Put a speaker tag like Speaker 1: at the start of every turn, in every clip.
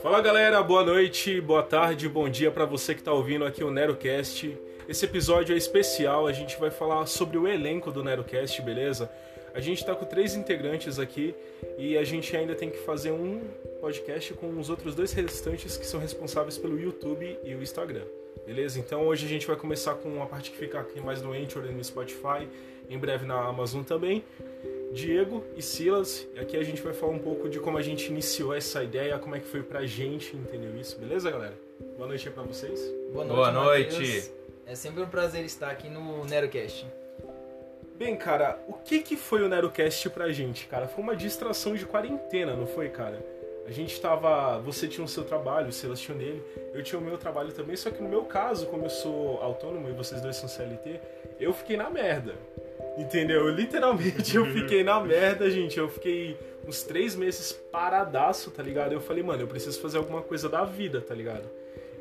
Speaker 1: Fala galera, boa noite, boa tarde, bom dia para você que está ouvindo aqui o NeroCast. Esse episódio é especial, a gente vai falar sobre o elenco do NeroCast, beleza? A gente está com três integrantes aqui e a gente ainda tem que fazer um podcast com os outros dois restantes que são responsáveis pelo YouTube e o Instagram, beleza? Então hoje a gente vai começar com a parte que fica aqui mais no Anchor e no Spotify, em breve na Amazon também. Diego e Silas. E aqui a gente vai falar um pouco de como a gente iniciou essa ideia, como é que foi pra gente, entendeu isso? Beleza, galera? Boa noite aí pra vocês.
Speaker 2: Boa noite.
Speaker 3: Boa noite.
Speaker 2: É sempre um prazer estar aqui no NeroCast.
Speaker 1: Bem, cara, o que que foi o NeroCast pra gente, cara? Foi uma distração de quarentena, não foi, cara? A gente tava. Você tinha o seu trabalho, o Silas tinha o dele, eu tinha o meu trabalho também, só que no meu caso, como eu sou autônomo e vocês dois são CLT, eu fiquei na merda. Entendeu? Literalmente eu fiquei na merda, gente. Eu fiquei uns três meses paradaço, tá ligado? Eu falei, mano, eu preciso fazer alguma coisa da vida, tá ligado?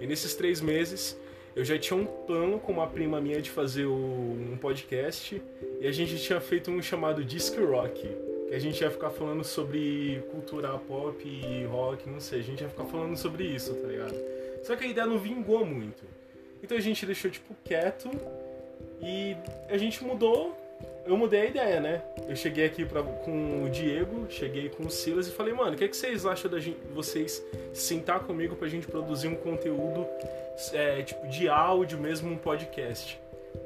Speaker 1: E nesses três meses eu já tinha um plano com uma prima minha de fazer um podcast e a gente tinha feito um chamado Disc Rock. Que a gente ia ficar falando sobre cultura pop e rock, não sei, a gente ia ficar falando sobre isso, tá ligado? Só que a ideia não vingou muito. Então a gente deixou, tipo, quieto e a gente mudou. Eu mudei a ideia, né? Eu cheguei aqui pra, com o Diego, cheguei com o Silas e falei, mano, o que, é que vocês acham da gente, vocês sentar comigo pra gente produzir um conteúdo é, tipo de áudio mesmo, um podcast?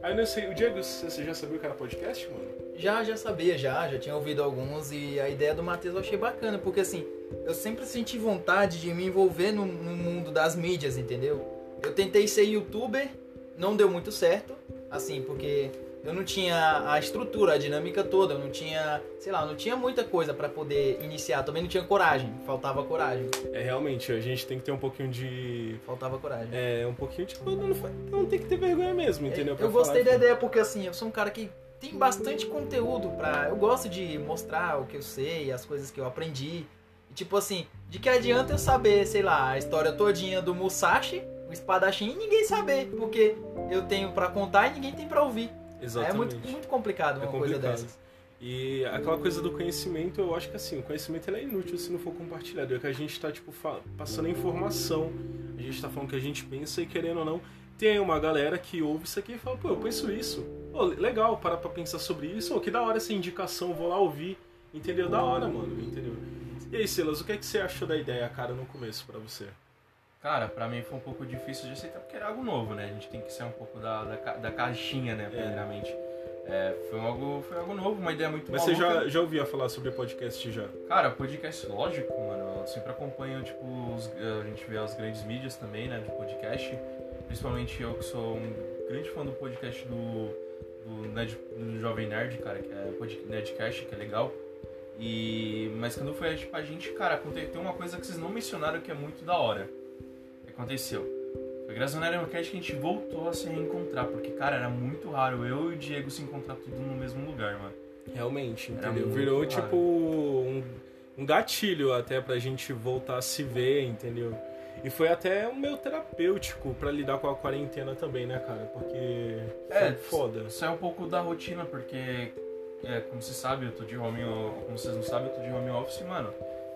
Speaker 1: Aí eu não sei, o Diego, você já sabia que era podcast, mano?
Speaker 2: Já, já sabia, já, já tinha ouvido alguns e a ideia do Matheus eu achei bacana, porque assim, eu sempre senti vontade de me envolver no, no mundo das mídias, entendeu? Eu tentei ser youtuber, não deu muito certo, assim, porque eu não tinha a estrutura, a dinâmica toda, eu não tinha, sei lá, não tinha muita coisa pra poder iniciar, também não tinha coragem, faltava coragem,
Speaker 1: É, realmente, a gente tem que ter um pouquinho de...
Speaker 2: faltava coragem.
Speaker 1: É, um pouquinho, tipo, não, não tem que ter vergonha mesmo, entendeu? Pra
Speaker 2: Eu gostei
Speaker 1: falar,
Speaker 2: da ideia porque assim, eu sou um cara que tem bastante conteúdo pra. Eu gosto de mostrar o que eu sei, as coisas que eu aprendi. E tipo assim, de que adianta eu saber, sei lá, a história todinha do Musashi, o espadachim, e ninguém saber, porque eu tenho pra contar e ninguém tem pra ouvir.
Speaker 1: Exatamente.
Speaker 2: É muito, muito complicado uma
Speaker 1: É
Speaker 2: coisa
Speaker 1: complicado.
Speaker 2: dessas.
Speaker 1: E aquela coisa do conhecimento, eu acho que assim, o conhecimento ele é inútil se não for compartilhado. É que a gente tá, tipo, passando informação, a gente tá falando o que a gente pensa e querendo ou não, tem uma galera que ouve isso aqui e fala, pô, eu penso isso. Pô, legal, para pra pensar sobre isso. Pô, que da hora essa indicação, vou lá ouvir. Entendeu? Da hora, mano, entendeu? E aí, Silas, o que, é que você achou da ideia, cara, no começo pra você?
Speaker 3: Cara, pra mim foi um pouco difícil de aceitar porque era algo novo, né? A gente tem que ser um pouco da, da, da caixinha, né? Primeiramente. É, foi, algo, foi algo novo, uma ideia muito
Speaker 1: Mas você
Speaker 3: maluca.
Speaker 1: já, já ouvia falar sobre podcast já?
Speaker 3: Cara, podcast, lógico, mano. Eu sempre acompanho, tipo, os- a gente vê as grandes mídias também, né? De podcast. Principalmente eu que sou um grande fã do podcast do, do, Nerd, do Jovem Nerd, cara, que é podcast Nerdcast, que é legal. E, mas quando foi tipo, a gente, cara, tem uma coisa que vocês não mencionaram que é muito da hora. Aconteceu. Foi graças ao Nerdcast que a gente voltou a se reencontrar, porque, cara, era muito raro eu e o Diego se encontrar tudo no mesmo lugar, mano.
Speaker 1: Realmente,
Speaker 3: Era
Speaker 1: entendeu? Virou
Speaker 3: raro.
Speaker 1: tipo um, um gatilho até pra gente voltar a se ver, entendeu? E foi até um meio terapêutico pra lidar com a quarentena também, né, cara? Porque
Speaker 3: É,
Speaker 1: foda.
Speaker 3: Sai um pouco da rotina, porque, é, como você sabe, eu tô de home como vocês não sabem, eu tô de home office, mano.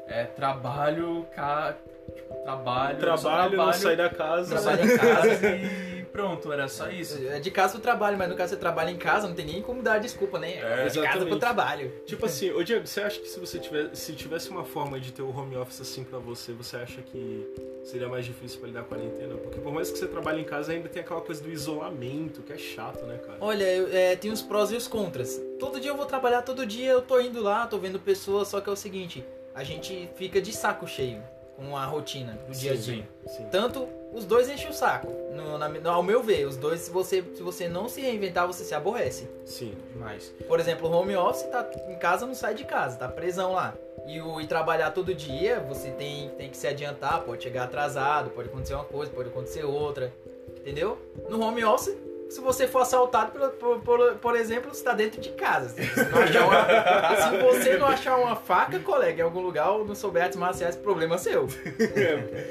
Speaker 3: É trabalho, ca... tipo, trabalho,
Speaker 1: Trabalho, não sair da casa.
Speaker 2: Trabalho
Speaker 3: em casa e pronto, era só isso.
Speaker 2: É de casa pro trabalho, mas no caso você trabalha em casa, não tem nem como dar desculpa, né? É, de casa pro trabalho.
Speaker 1: Tipo assim, ô Diego, você acha que se você tivesse, se tivesse uma forma de ter o home office assim pra você, você acha que seria mais difícil pra lidar com a quarentena? Porque por mais que você trabalhe em casa, ainda tem aquela coisa do isolamento, que é chato, né, cara?
Speaker 2: Olha, eu- é, tem os prós e os contras. Todo dia eu vou trabalhar, todo dia eu tô indo lá, tô vendo pessoas, só que é o seguinte, a gente fica de saco cheio com a rotina do dia a dia.
Speaker 1: Sim, sim.
Speaker 2: Tanto os dois enchem o saco, no, na- no- ao meu ver. Os dois, se você, se você não se reinventar, você se aborrece.
Speaker 1: Sim.
Speaker 3: Demais.
Speaker 2: Por exemplo, o home office tá em casa, não sai de casa, tá presão lá. E, o, e trabalhar todo dia, você tem, tem que se adiantar, pode chegar atrasado, pode acontecer uma coisa, pode acontecer outra. Entendeu? No home office, se você for assaltado, por, por, por, exemplo, você está dentro de casa. Se você, não achar uma, se você não achar uma faca, colega, em algum lugar ou não souber artes marciais, problema seu.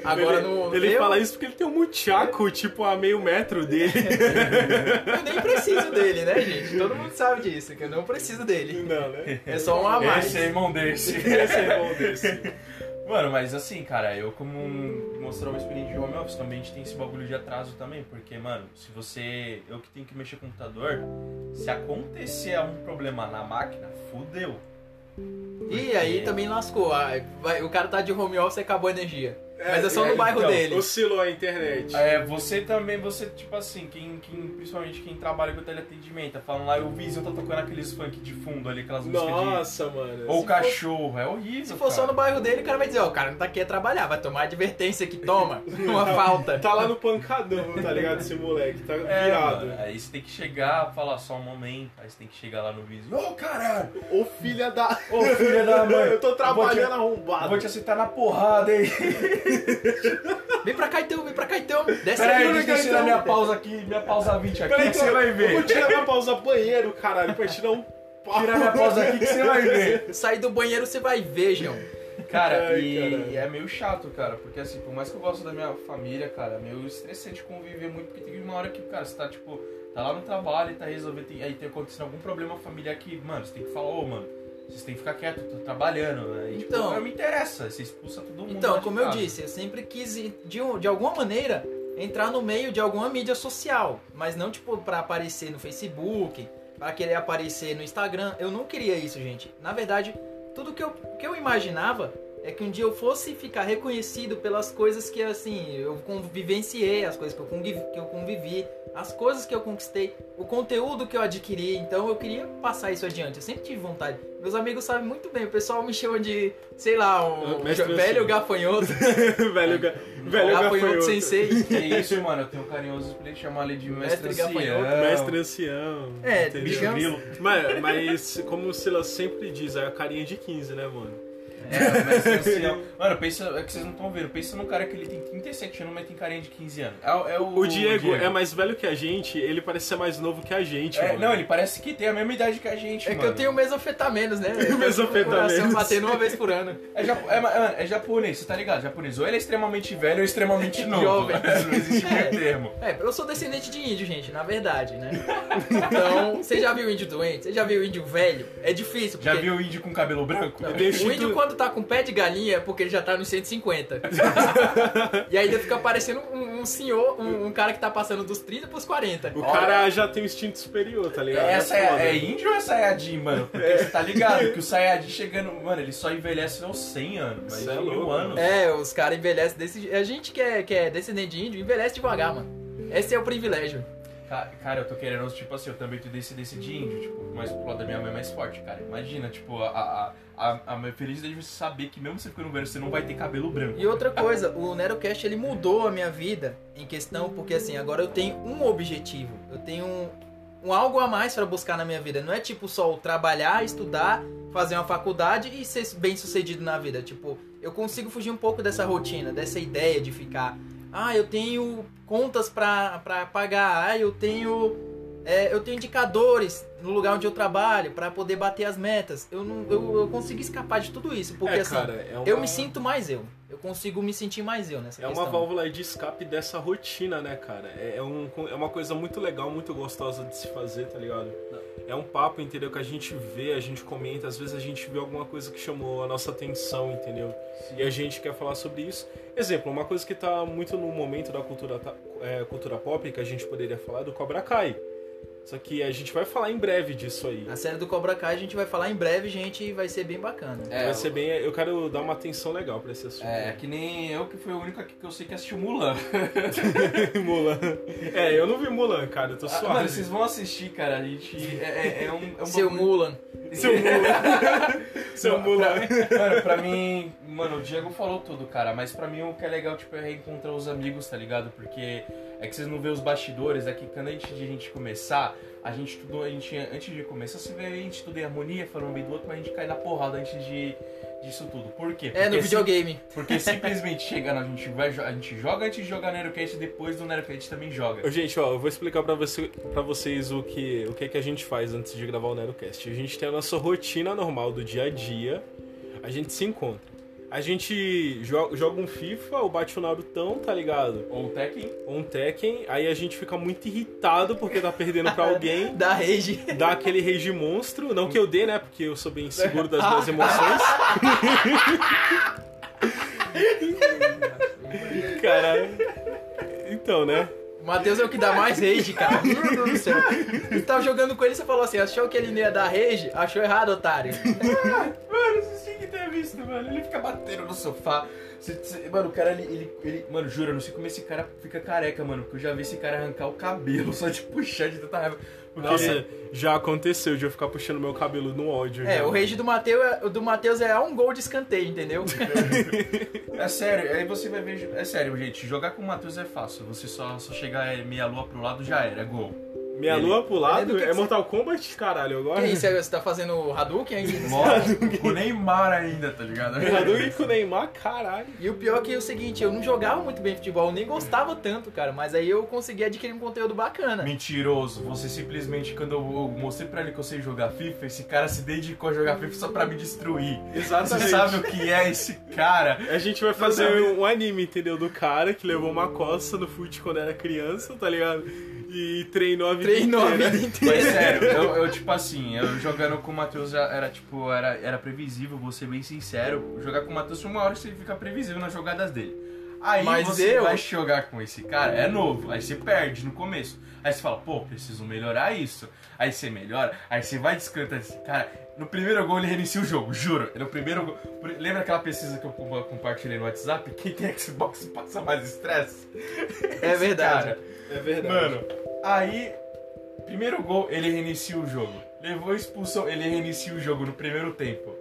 Speaker 2: Agora
Speaker 1: ele,
Speaker 2: no.
Speaker 1: Ele
Speaker 2: eu,
Speaker 1: fala isso porque ele tem um muchaco, tipo, a meio metro dele.
Speaker 2: eu nem preciso dele, né, gente? Todo mundo sabe disso, que eu não preciso dele.
Speaker 1: Não, né?
Speaker 2: É só um a mais.
Speaker 3: Esse é irmão desse.
Speaker 1: Esse é bom desse.
Speaker 3: Mano, mas assim, cara, eu como um- mostrar uma experiência de home office, também a gente tem esse bagulho de atraso também, porque, mano, se você. Eu que tenho que mexer com o computador, se acontecer um problema na máquina, fudeu.
Speaker 2: E aí também lascou. Ah, vai- o cara tá de home office e acabou a energia. Mas é só
Speaker 3: é,
Speaker 2: no bairro
Speaker 3: então,
Speaker 2: dele.
Speaker 1: Oscilou a internet.
Speaker 3: É, você também, você, tipo assim, quem, quem, principalmente quem trabalha com teleatendimento, tá falando lá, o vizinho tá tocando aqueles funk de fundo ali, aquelas músicas de.
Speaker 1: Nossa, mano.
Speaker 3: Ou cachorro, é horrível.
Speaker 2: Se for só
Speaker 3: cara.
Speaker 2: no bairro dele, o cara vai dizer, ó, o cara não tá aqui a trabalhar, vai tomar a advertência que toma, uma falta.
Speaker 1: Tá lá no pancadão, tá ligado? Esse moleque, tá
Speaker 3: É,
Speaker 1: virado.
Speaker 3: mano, aí você tem que chegar, falar só um momento, aí você tem que chegar lá no vizinho, ô caralho,
Speaker 1: Ô filha da.
Speaker 3: ô filha da mãe,
Speaker 1: Eu tô trabalhando
Speaker 3: eu
Speaker 1: arrombado.
Speaker 3: vou te aceitar na porrada aí.
Speaker 2: Vem pra cá então, vem pra cá então. Desce
Speaker 3: Pera aí, deixa eu tirar minha pausa aqui, minha pausa 20 aqui,
Speaker 1: Peraí,
Speaker 3: que você vai
Speaker 1: Eu vou
Speaker 3: ver.
Speaker 1: tirar minha pausa banheiro, caralho, pra tirar um pau.
Speaker 3: Tira minha pausa aqui que você vai ver.
Speaker 2: Sair do banheiro você vai ver, João.
Speaker 3: Cara,
Speaker 1: Ai,
Speaker 3: e,
Speaker 1: caralho.
Speaker 3: é meio chato, cara, porque assim, por mais que eu gosto da minha família, cara, é meio estressante conviver muito, porque tem uma hora que, cara, você tá, tipo, tá lá no trabalho e tá resolvendo, tem- aí tem acontecendo algum problema familiar que, mano, você tem que falar, ô, mano, vocês têm que ficar quieto, tô trabalhando, né? E,
Speaker 2: Então-
Speaker 3: tipo, não me interessa, você expulsa todo mundo
Speaker 2: Então, como eu
Speaker 3: casa.
Speaker 2: disse, eu sempre quis, de, um- de alguma maneira, entrar no meio de alguma mídia social. Mas não, tipo, pra aparecer no Facebook, pra querer aparecer no Instagram. Eu não queria isso, gente. Na verdade, tudo que eu, que eu imaginava é que um dia eu fosse ficar reconhecido pelas coisas que, assim, eu convivenciei, as coisas que eu convivi, que eu convivi as coisas que eu conquistei, o conteúdo que eu adquiri. Então, eu queria passar isso adiante. Eu sempre tive vontade. Meus amigos sabem muito bem. O pessoal me chama de, sei lá, um
Speaker 1: Mestre
Speaker 2: velho
Speaker 1: Anselmo.
Speaker 2: gafanhoto.
Speaker 1: velho ga- velho
Speaker 2: gafanhoto
Speaker 1: gafanhoto.
Speaker 2: sensei.
Speaker 3: Que isso, mano, eu tenho um carinhoso pra ele chamar ele de mestre,
Speaker 2: Mestre
Speaker 3: ancião.
Speaker 2: gafanhoto.
Speaker 1: Mestre ancião.
Speaker 2: É?
Speaker 3: Bicho.
Speaker 1: Mas, mas, como o Silas sempre diz, é a carinha de 15, né, mano?
Speaker 3: É, mestre ancião. Mano, pensa, é que vocês não estão vendo, pensa num cara que ele tem 37 anos, mas tem carinha de 15 anos. É, é o,
Speaker 1: O Diego, é mais velho que a gente, ele parece ser mais novo que a gente,
Speaker 3: É,
Speaker 1: mano.
Speaker 3: não, ele parece que tem a mesma idade que a gente,
Speaker 2: É que
Speaker 3: mano.
Speaker 2: eu tenho mesofetaminos, né?
Speaker 1: Mesofetaminos.
Speaker 2: Coração batendo uma vez por ano.
Speaker 3: É, japo- é, é japonês, você tá ligado? Japonês. Ou ele é extremamente velho ou extremamente novo.
Speaker 2: Jovem.
Speaker 3: Não existe meio
Speaker 2: É.
Speaker 3: termo.
Speaker 2: É, eu sou descendente de índio, gente, na verdade, né? Então, você já viu índio doente? Você já viu índio velho? É difícil, porque...
Speaker 3: Já viu o índio com cabelo branco?
Speaker 2: Não, o índio
Speaker 1: tu-
Speaker 2: quando tá com pé de galinha é porque ele já tá nos 150. e aí ele fica parecendo um, um senhor, um, um cara que tá passando dos 30 pros 40.
Speaker 1: O cara já tem um instinto superior, tá ligado?
Speaker 3: Essa é, é índio ou é Sayajin, mano? Porque você tá ligado que o Sayajin chegando. Mano, ele só envelhece aos 100 anos, mas
Speaker 1: Cê é louco,
Speaker 3: anos.
Speaker 2: É, os caras envelhecem desse jeito. A gente que é, que é descendente de índio envelhece devagar, mano. Esse é o privilégio.
Speaker 3: Ca- Cara, eu tô querendo, tipo assim, eu também tenho descendência de índio, tipo, mas pro lado da minha mãe é mais forte, cara. Imagina, tipo, a, a, a, a felicidade de você saber que mesmo você ficando velho, você não vai ter cabelo branco.
Speaker 2: E outra coisa, o Nerocast ele mudou a minha vida em questão, porque assim, agora eu tenho um objetivo. Eu tenho um, um algo a mais pra buscar na minha vida. Não é tipo só o trabalhar, estudar, fazer uma faculdade e ser bem sucedido na vida. Tipo, eu consigo fugir um pouco dessa rotina, dessa ideia de ficar. Ah, eu tenho contas pra, pra pagar. Ah, eu tenho. é, eu tenho indicadores no lugar onde eu trabalho pra poder bater as metas. Eu não, eu, eu consigo escapar de tudo isso, porque
Speaker 1: é,
Speaker 2: assim,
Speaker 1: cara, é uma,
Speaker 2: eu me sinto mais eu. Eu consigo me sentir mais eu nessa
Speaker 1: É
Speaker 2: questão.
Speaker 1: uma válvula de escape dessa rotina, né, cara? É, é um, é uma coisa muito legal, muito gostosa de se fazer, tá ligado? É um papo, entendeu? Que a gente vê, a gente comenta, às vezes a gente vê alguma coisa que chamou a nossa atenção, entendeu? E a gente quer falar sobre isso. Exemplo, uma coisa que tá muito no momento da cultura, é, cultura pop, que a gente poderia falar, é do Cobra Kai. Só que a gente vai falar em breve disso aí.
Speaker 2: A série do Cobra Kai a gente vai falar em breve, gente, e vai ser bem bacana.
Speaker 3: É,
Speaker 1: vai ser bem. Eu quero dar uma atenção legal pra esse assunto.
Speaker 3: É, que nem eu que fui o único aqui que eu sei que assistiu Mulan.
Speaker 1: Mulan. É, eu não vi Mulan, cara, eu tô
Speaker 3: Ah,
Speaker 1: suave.
Speaker 3: mano, vocês vão assistir, cara. A gente. É, é- é um. É um
Speaker 2: Seu
Speaker 3: bagulho-
Speaker 2: Mulan.
Speaker 1: Seu Mulan. Seu Mulan.
Speaker 3: Mano, pra mim, mano, o Diego falou tudo, cara, mas pra mim o que é legal, tipo, é reencontrar os amigos, tá ligado? Porque É que vocês não vê os bastidores, é que quando a gente, de a gente começar, a gente estudou, a gente, antes de começar, você vê a gente estuda em harmonia, falando bem do outro, mas a gente cai na porrada antes de disso tudo. Por quê?
Speaker 2: É, no
Speaker 3: Porque
Speaker 2: videogame.
Speaker 3: sim- porque simplesmente chegando, a gente, vai, a gente joga antes de jogar Nerocast e depois do Nerocast também joga.
Speaker 1: Gente, ó, eu vou explicar pra, você, pra vocês o que, o que, que a gente faz antes de gravar o Nerocast. A gente tem a nossa rotina normal do dia a dia, a gente se encontra. A gente joga, joga um FIFA ou bate um Narutão, tá ligado?
Speaker 3: Ou o Tekken,
Speaker 1: Ou um Tekken, aí a gente fica muito irritado porque tá perdendo pra alguém,
Speaker 2: Da rage.
Speaker 1: dá aquele rage monstro. Não que eu dê, né? Porque eu sou bem seguro das minhas emoções. Caralho. Então, né?
Speaker 2: O Matheus é o que dá mais rage, cara. Meu Deus do céu. Você tava jogando com ele e você falou assim: achou que ele não ia dar rage? Achou errado, otário.
Speaker 3: Mano. Ele fica batendo no sofá. Cê- cê- mano, o cara, ele, ele, ele- Mano, juro, eu não sei como esse cara fica careca, mano. Porque eu já vi esse cara arrancar o cabelo só de puxar de tanta raiva. Porque
Speaker 1: Nossa,
Speaker 3: ele-
Speaker 1: já aconteceu de eu ficar puxando meu cabelo no ódio.
Speaker 2: É,
Speaker 1: já.
Speaker 2: o rage do Matheus é, do Matheus é um gol de escanteio, entendeu?
Speaker 3: É sério, aí você vai ver. É sério, gente. Jogar com o Matheus é fácil. Você só, só chegar é, meia lua pro lado já era, é gol.
Speaker 1: Minha
Speaker 3: Ele-
Speaker 1: lua pro
Speaker 2: É do
Speaker 1: lado é,
Speaker 2: você-
Speaker 1: Mortal Kombat, caralho, agora.
Speaker 2: Que isso, você tá fazendo Hadouken aí?
Speaker 3: Mano, com o Neymar ainda, tá ligado?
Speaker 1: Hadouken com o Neymar, caralho.
Speaker 2: E o pior que é o seguinte, eu não jogava muito bem futebol, eu nem gostava tanto, cara, mas aí eu consegui adquirir um conteúdo bacana.
Speaker 3: Mentiroso, você simplesmente, quando eu, mostrei pra ele que eu sei jogar FIFA, esse cara se dedicou a jogar FIFA só pra me destruir. Você
Speaker 1: Exatamente.
Speaker 3: sabe o que é esse cara?
Speaker 1: A gente vai fazer um anime, entendeu? Do cara que levou uma coça no fute quando era criança, tá ligado? E treinou a
Speaker 2: Treinou a vida inteira.
Speaker 3: Mas sério, eu, eu, tipo assim, eu jogando com o Matheus era tipo, era, era previsível, vou ser bem sincero. Jogar com o Matheus foi uma hora que você fica previsível nas jogadas dele. Aí
Speaker 2: Mas
Speaker 3: você
Speaker 2: eu-
Speaker 3: vai jogar com esse cara, é novo, aí você perde no começo. Aí você fala, pô, preciso melhorar isso. Aí você melhora, aí você vai descantando esse cara. No primeiro gol ele reinicia o jogo, juro. No primeiro gol. Lembra aquela pesquisa que eu com- compartilhei no WhatsApp? Quem tem Xbox passa mais estresse?
Speaker 2: É verdade.
Speaker 3: cara.
Speaker 1: É verdade.
Speaker 3: Mano, aí, primeiro gol, ele reinicia o jogo. Levou a expulsão, ele reinicia o jogo no primeiro tempo.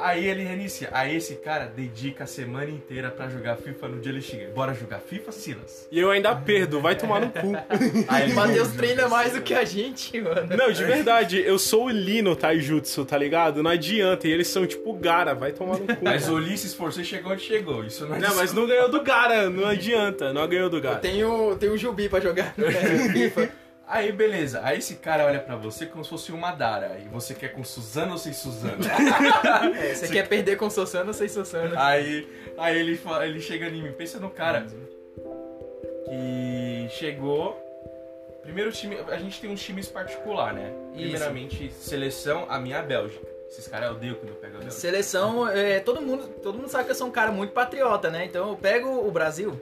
Speaker 3: Aí ele reinicia. Aí esse cara dedica a semana inteira pra jogar FIFA no dia ele chega. Bora jogar FIFA, Silas?
Speaker 1: E eu ainda perdo, vai tomar no cu.
Speaker 3: Aí
Speaker 2: Matheus treina mais do que a gente, mano.
Speaker 1: Não, de verdade, eu sou o Lee no Taijutsu, tá ligado? Não adianta, e eles são tipo Gara, vai tomar no cu.
Speaker 3: Mas o Lee se esforçou e chegou onde chegou. Isso não é
Speaker 1: Não, mas não ganhou do Gara, não adianta, não ganhou do
Speaker 2: Eu
Speaker 1: Gara.
Speaker 2: tenho, tenho o Jubi pra jogar FIFA.
Speaker 3: Aí beleza, aí esse cara olha pra você como se fosse uma Dara. E você quer com Suzano ou sem Suzano?
Speaker 2: É, você quer perder com Sossano ou sem Sossano?
Speaker 3: Aí, aí ele, fala- ele chega em mim, pensa no cara que chegou. Primeiro time, a gente tem uns times particular, né?
Speaker 2: Isso.
Speaker 3: Primeiramente, seleção, a minha é a Bélgica. Esses caras odeiam quando eu pego a Bélgica.
Speaker 2: Seleção, é, todo, mundo, todo mundo sabe que eu sou um cara muito patriota, né? Então eu pego o Brasil.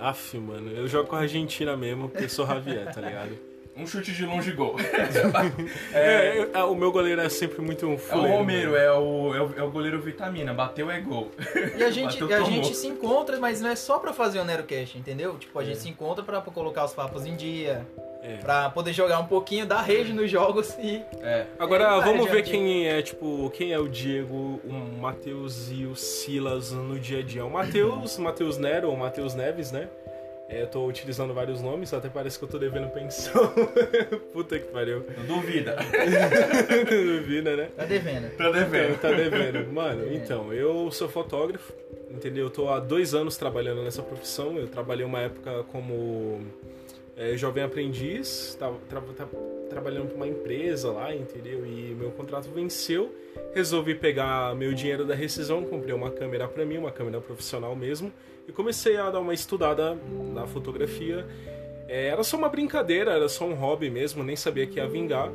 Speaker 1: Aff, mano, eu jogo com a Argentina mesmo, porque eu sou Javier, tá ligado?
Speaker 3: Um chute de longe gol.
Speaker 1: É, eu- ah, o meu goleiro é sempre muito um
Speaker 3: É o
Speaker 1: fuleiro,
Speaker 3: Romero, é o, é o, é o goleiro vitamina. Bateu é gol.
Speaker 2: E a gente,
Speaker 3: Bateu,
Speaker 2: a
Speaker 3: tomou.
Speaker 2: gente se encontra, mas não é só pra fazer o Nerocast, entendeu? Tipo, a gente se encontra pra, pra colocar os papos em dia,
Speaker 1: É.
Speaker 2: pra poder jogar um pouquinho, dar rage nos jogos e...
Speaker 3: É.
Speaker 1: Agora
Speaker 2: É,
Speaker 1: vamos
Speaker 2: vai,
Speaker 1: ver quem é, tipo, quem é o Diego, o Matheus e o Silas no dia a dia. O Matheus, Matheus Nero ou Matheus Neves, né? É, eu tô utilizando vários nomes, até parece que eu tô devendo pensão. Puta que pariu.
Speaker 3: Não duvida.
Speaker 1: Vida, né?
Speaker 2: Tá devendo.
Speaker 3: Tá devendo.
Speaker 1: Tá devendo. Mano, então, eu sou fotógrafo, entendeu? Eu tô há dois anos trabalhando nessa profissão. Eu trabalhei uma época como é, jovem aprendiz, tava tra- tra- trabalhando pra uma empresa lá, entendeu? E meu contrato venceu. Resolvi pegar meu dinheiro da rescisão, comprei uma câmera pra mim, uma câmera profissional mesmo, e comecei a dar uma estudada na fotografia. É, era só uma brincadeira, era só um hobby mesmo, nem sabia que ia vingar.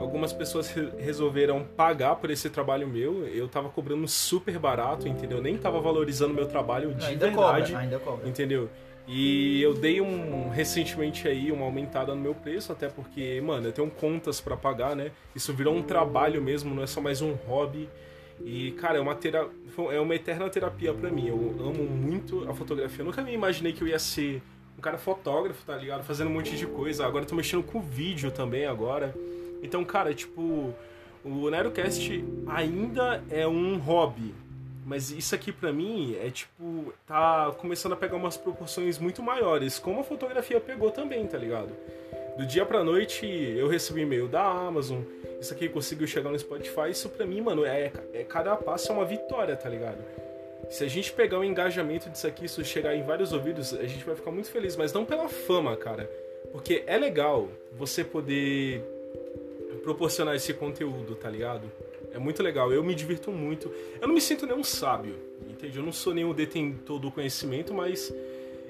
Speaker 1: Algumas pessoas re- resolveram pagar por esse trabalho meu. Eu tava cobrando super barato, entendeu? Nem tava valorizando meu trabalho de
Speaker 2: ainda
Speaker 1: verdade,
Speaker 2: cobra, ainda cobra.
Speaker 1: entendeu? E eu dei um recentemente aí uma aumentada no meu preço, até porque, mano, eu tenho contas pra pagar, né? Isso virou um trabalho mesmo, não é só mais um hobby. E, cara, é uma, é uma eterna terapia pra mim. Eu amo muito a fotografia. Eu nunca me imaginei que eu ia ser um cara fotógrafo, tá ligado? Fazendo um monte de coisa. Agora eu tô mexendo com vídeo também agora. Então, cara, tipo, o Nerocast ainda é um hobby. Mas isso aqui pra mim é tipo, tá começando a pegar umas proporções muito maiores, como a fotografia pegou também, tá ligado? Do dia pra noite eu recebi e-mail da Amazon, isso aqui conseguiu chegar no Spotify, isso pra mim, mano, é, é cada passo é uma vitória, tá ligado? Se a gente pegar o engajamento disso aqui, isso chegar em vários ouvidos, a gente vai ficar muito feliz, mas não pela fama, cara. Porque é legal você poder proporcionar esse conteúdo, tá ligado? É muito legal, eu me divirto muito. Eu não me sinto nenhum sábio, entende? Eu não sou nenhum detentor do conhecimento, mas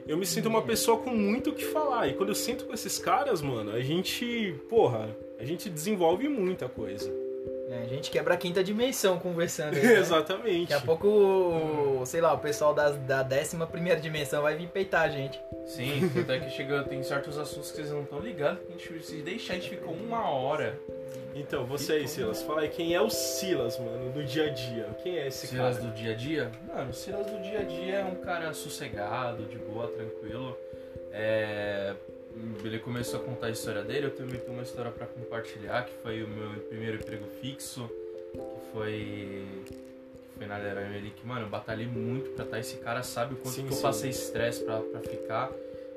Speaker 1: eu me sinto uma pessoa com muito o que falar. E quando eu sinto com esses caras, mano, a gente, porra, a gente desenvolve muita coisa.
Speaker 2: É, a gente quebra a quinta dimensão conversando. Aí, né?
Speaker 1: Exatamente.
Speaker 2: Daqui a pouco, sei lá, o pessoal das, da décima primeira dimensão vai vir peitar a gente.
Speaker 3: Sim, até que chega, tem certos assuntos que vocês não estão ligados, que a gente, se deixar, a gente ficou uma hora.
Speaker 1: Então, você aí, Silas, fala aí quem é o Silas, mano, do dia a dia. Quem é esse
Speaker 3: Silas
Speaker 1: cara?
Speaker 3: do dia a dia? Mano, o Silas do dia a dia é um cara sossegado, de boa, tranquilo. É, Ele começou a contar a história dele, eu também tenho uma história pra compartilhar, que foi o meu primeiro emprego fixo, que foi. que foi na Leroy Merlin, que, mano, eu batalhei muito pra estar. Esse cara sabe o quanto
Speaker 1: Sim,
Speaker 3: que eu
Speaker 1: sim.
Speaker 3: passei estresse pra, pra ficar.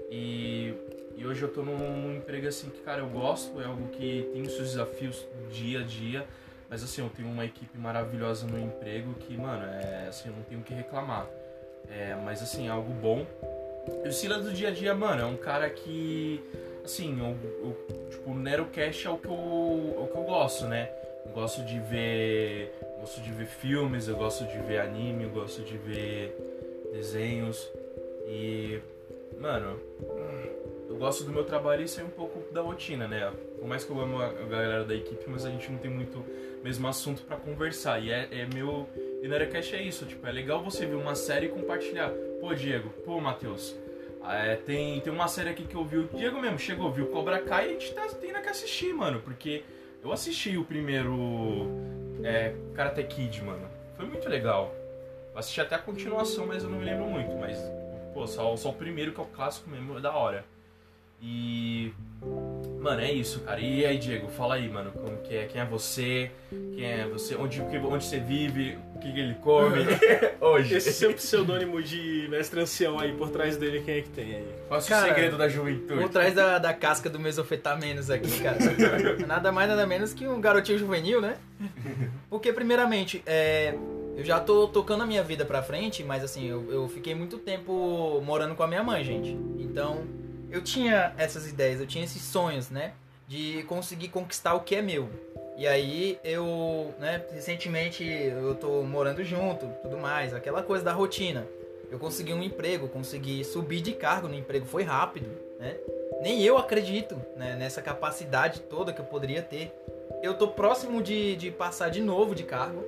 Speaker 3: E, e hoje eu tô num, num emprego assim que, cara, eu gosto, é algo que tem os seus desafios dia a dia. Mas assim, eu tenho uma equipe maravilhosa no emprego que, mano, é assim, eu não tenho o que reclamar. É, mas assim, é algo bom. E o Silas do dia a dia, mano, é um cara que. Assim, eu, eu- tipo, o Nerocast é o que eu, é o que eu gosto, né? Eu gosto de ver. Gosto de ver filmes, eu gosto de ver anime, eu gosto de ver desenhos. E. Mano, eu gosto do meu trabalho e isso é um pouco da rotina, né? Por mais que eu amo a galera da equipe, mas a gente não tem muito mesmo assunto pra conversar. E é, é meu. E no Aerocast é isso, tipo, é legal você ver uma série e compartilhar. Pô, Diego, pô, Matheus. é, tem, tem uma série aqui que eu vi, o Diego mesmo chegou, viu Cobra Kai e a gente tá, tem que assistir, mano. Porque eu assisti o primeiro é, Karate Kid, mano. Foi muito legal. Eu assisti até a continuação, mas eu não me lembro muito. Mas, pô, só, só o primeiro que é o clássico mesmo é da hora. E. Mano, é isso, cara. E aí, Diego, fala aí, mano, como que é? Quem é você? Quem é você? Onde, onde você vive? O que, que ele come? Hoje.
Speaker 1: Esse seu pseudônimo de mestre ancião aí por trás dele, quem é que tem aí?
Speaker 3: Qual é o
Speaker 2: Cara,
Speaker 3: segredo da juventude?
Speaker 2: Por trás da, da casca do mesofetamenos aqui, cara. nada mais, nada menos que um garotinho juvenil, né? Porque, primeiramente, é, eu já tô tocando a minha vida pra frente, mas assim, eu, eu fiquei muito tempo morando com a minha mãe, gente. Então, eu tinha essas ideias, eu tinha esses sonhos, né? De conseguir conquistar o que é meu. E aí, eu, né, recentemente, eu tô morando junto, tudo mais, aquela coisa da rotina. Eu consegui um emprego, consegui subir de cargo no emprego, foi rápido, né? Nem eu acredito né, nessa capacidade toda que eu poderia ter. Eu tô próximo de, de passar de novo de cargo,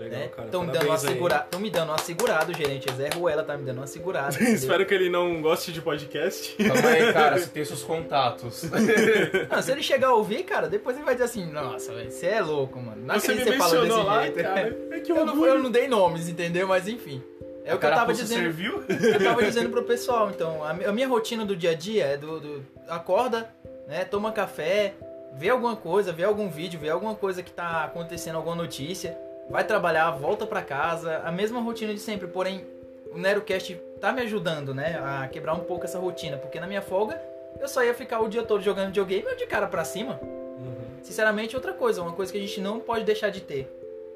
Speaker 1: Legal,
Speaker 2: né?
Speaker 1: cara.
Speaker 2: Estão me dando uma segurada, estão me dando uma segurada, o gerente Zé Ruela tá me dando uma segurada.
Speaker 1: Espero que ele não goste de podcast.
Speaker 3: Calma aí, cara, você tem seus contatos.
Speaker 2: Não, se ele chegar a ouvir, cara, depois ele vai dizer assim, nossa, velho, você é louco, mano. Não
Speaker 1: Você me
Speaker 2: você falou desse
Speaker 1: lá,
Speaker 2: jeito.
Speaker 1: cara. É que
Speaker 2: Eu não, eu não dei nomes, entendeu? Mas enfim. É o que eu tava dizendo.
Speaker 3: serviu?
Speaker 2: eu tava dizendo pro pessoal, então, a minha rotina do dia a dia é do, do- acorda, né, toma café, vê alguma coisa, vê algum vídeo, vê alguma coisa que tá acontecendo, alguma notícia, vai trabalhar, volta pra casa, a mesma rotina de sempre, porém o Nerocast tá me ajudando, né, a quebrar um pouco essa rotina, porque na minha folga eu só ia ficar o dia todo jogando videogame ou de cara pra cima.
Speaker 1: Uhum.
Speaker 2: Sinceramente, outra coisa, uma coisa que a gente não pode deixar de ter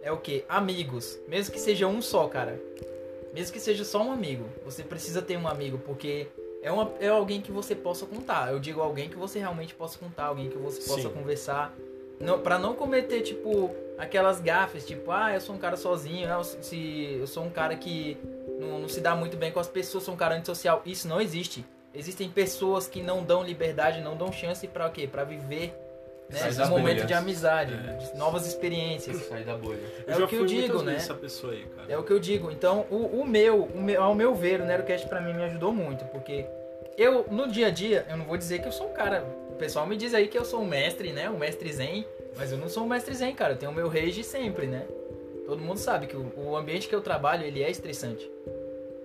Speaker 2: é o que? Amigos. Mesmo que seja um só, cara. Mesmo que seja só um amigo. Você precisa ter um amigo, porque é, uma, é alguém que você possa contar. Eu digo alguém que você realmente possa contar, alguém que você possa
Speaker 1: Sim.
Speaker 2: conversar. Não, pra não cometer, tipo, aquelas gafes, tipo, ah, eu sou um cara sozinho, eu, se, eu sou um cara que não, não se dá muito bem com as pessoas, sou um cara antissocial. Isso não existe. Existem pessoas que não dão liberdade, não dão chance pra o quê? Pra viver né, esse momento
Speaker 3: bolhas.
Speaker 2: de amizade,
Speaker 1: É.
Speaker 2: de novas experiências.
Speaker 3: Sair da bolha.
Speaker 2: É o que eu digo, né?
Speaker 1: essa pessoa aí, cara.
Speaker 2: É o que eu digo. Então, o, o meu, o meu, ao meu ver, o Nerocast pra mim me ajudou muito, porque eu, no dia a dia, eu não vou dizer que eu sou um cara. O pessoal me diz aí que eu sou um mestre, né? Um mestre zen, mas eu não sou um mestre zen, cara. Eu tenho o meu rage sempre, né? Todo mundo sabe que o, ambiente que eu trabalho, ele é estressante.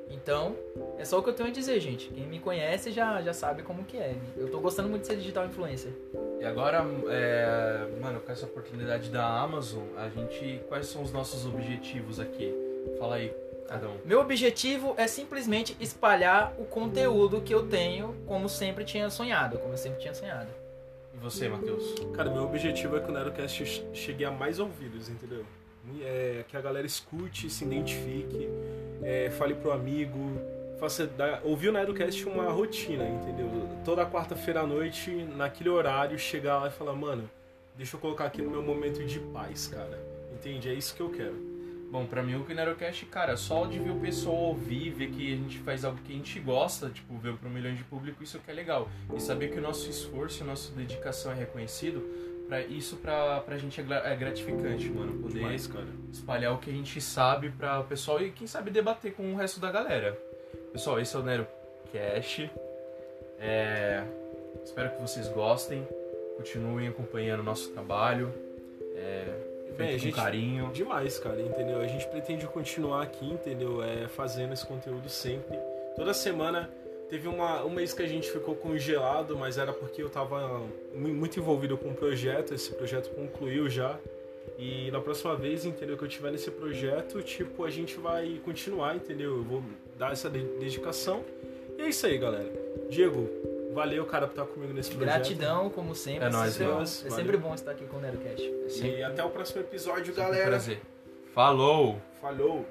Speaker 2: Então, é só o que eu tenho a dizer, gente. Quem me conhece já, já sabe como que é. Eu tô gostando muito de ser digital influencer.
Speaker 3: E agora, é, mano, com essa oportunidade da Amazon, a gente. Quais são os nossos objetivos aqui? Fala aí. Cada um.
Speaker 2: Meu objetivo é simplesmente espalhar o conteúdo que eu tenho, como sempre tinha sonhado, como eu sempre tinha sonhado.
Speaker 3: E você, Matheus?
Speaker 1: Cara, meu objetivo é que o Nerocast che- chegue a mais ouvidos, entendeu? É, que a galera escute, se identifique, é, fale pro amigo, faça da, ouvir o Nerocast uma rotina, entendeu? Toda quarta-feira à noite, naquele horário, chegar lá e falar, mano, deixa eu colocar aqui no meu momento de paz, cara. Entende? É isso que eu quero.
Speaker 3: Bom, pra mim o Kinerocast, cara, só de ver o pessoal ouvir, ver que a gente faz algo que a gente gosta, tipo, ver para um milhão de público, isso que é legal. E saber que o nosso esforço, a nossa dedicação é reconhecido, pra, isso pra, pra gente é é gratificante, mano. Poder
Speaker 1: Demais, cara.
Speaker 3: espalhar o que a gente sabe pra o pessoal e quem sabe debater com o resto da galera. Pessoal, esse é o NeroCast. É, espero que vocês gostem, continuem acompanhando o nosso trabalho. É, feito
Speaker 1: a
Speaker 3: com
Speaker 1: gente-
Speaker 3: carinho.
Speaker 1: Demais, cara, entendeu? A gente pretende continuar aqui, entendeu? É, fazendo esse conteúdo sempre. Toda semana teve uma, um mês que a gente ficou congelado, mas era porque eu tava mu- muito envolvido com o projeto, esse projeto concluiu já. E na próxima vez, entendeu, que eu tiver nesse projeto, tipo, a gente vai continuar, entendeu? Eu vou dar essa de- dedicação. E é isso aí, galera. Diego, valeu, cara, por estar comigo nesse projeto.
Speaker 2: Gratidão, como sempre.
Speaker 3: É nóis,
Speaker 2: sempre bom-
Speaker 1: mano.
Speaker 2: É sempre bom estar aqui com o NeroCast.
Speaker 1: E até o próximo episódio,
Speaker 3: Sempre um
Speaker 1: galera.
Speaker 3: prazer. Falou!
Speaker 1: Falou!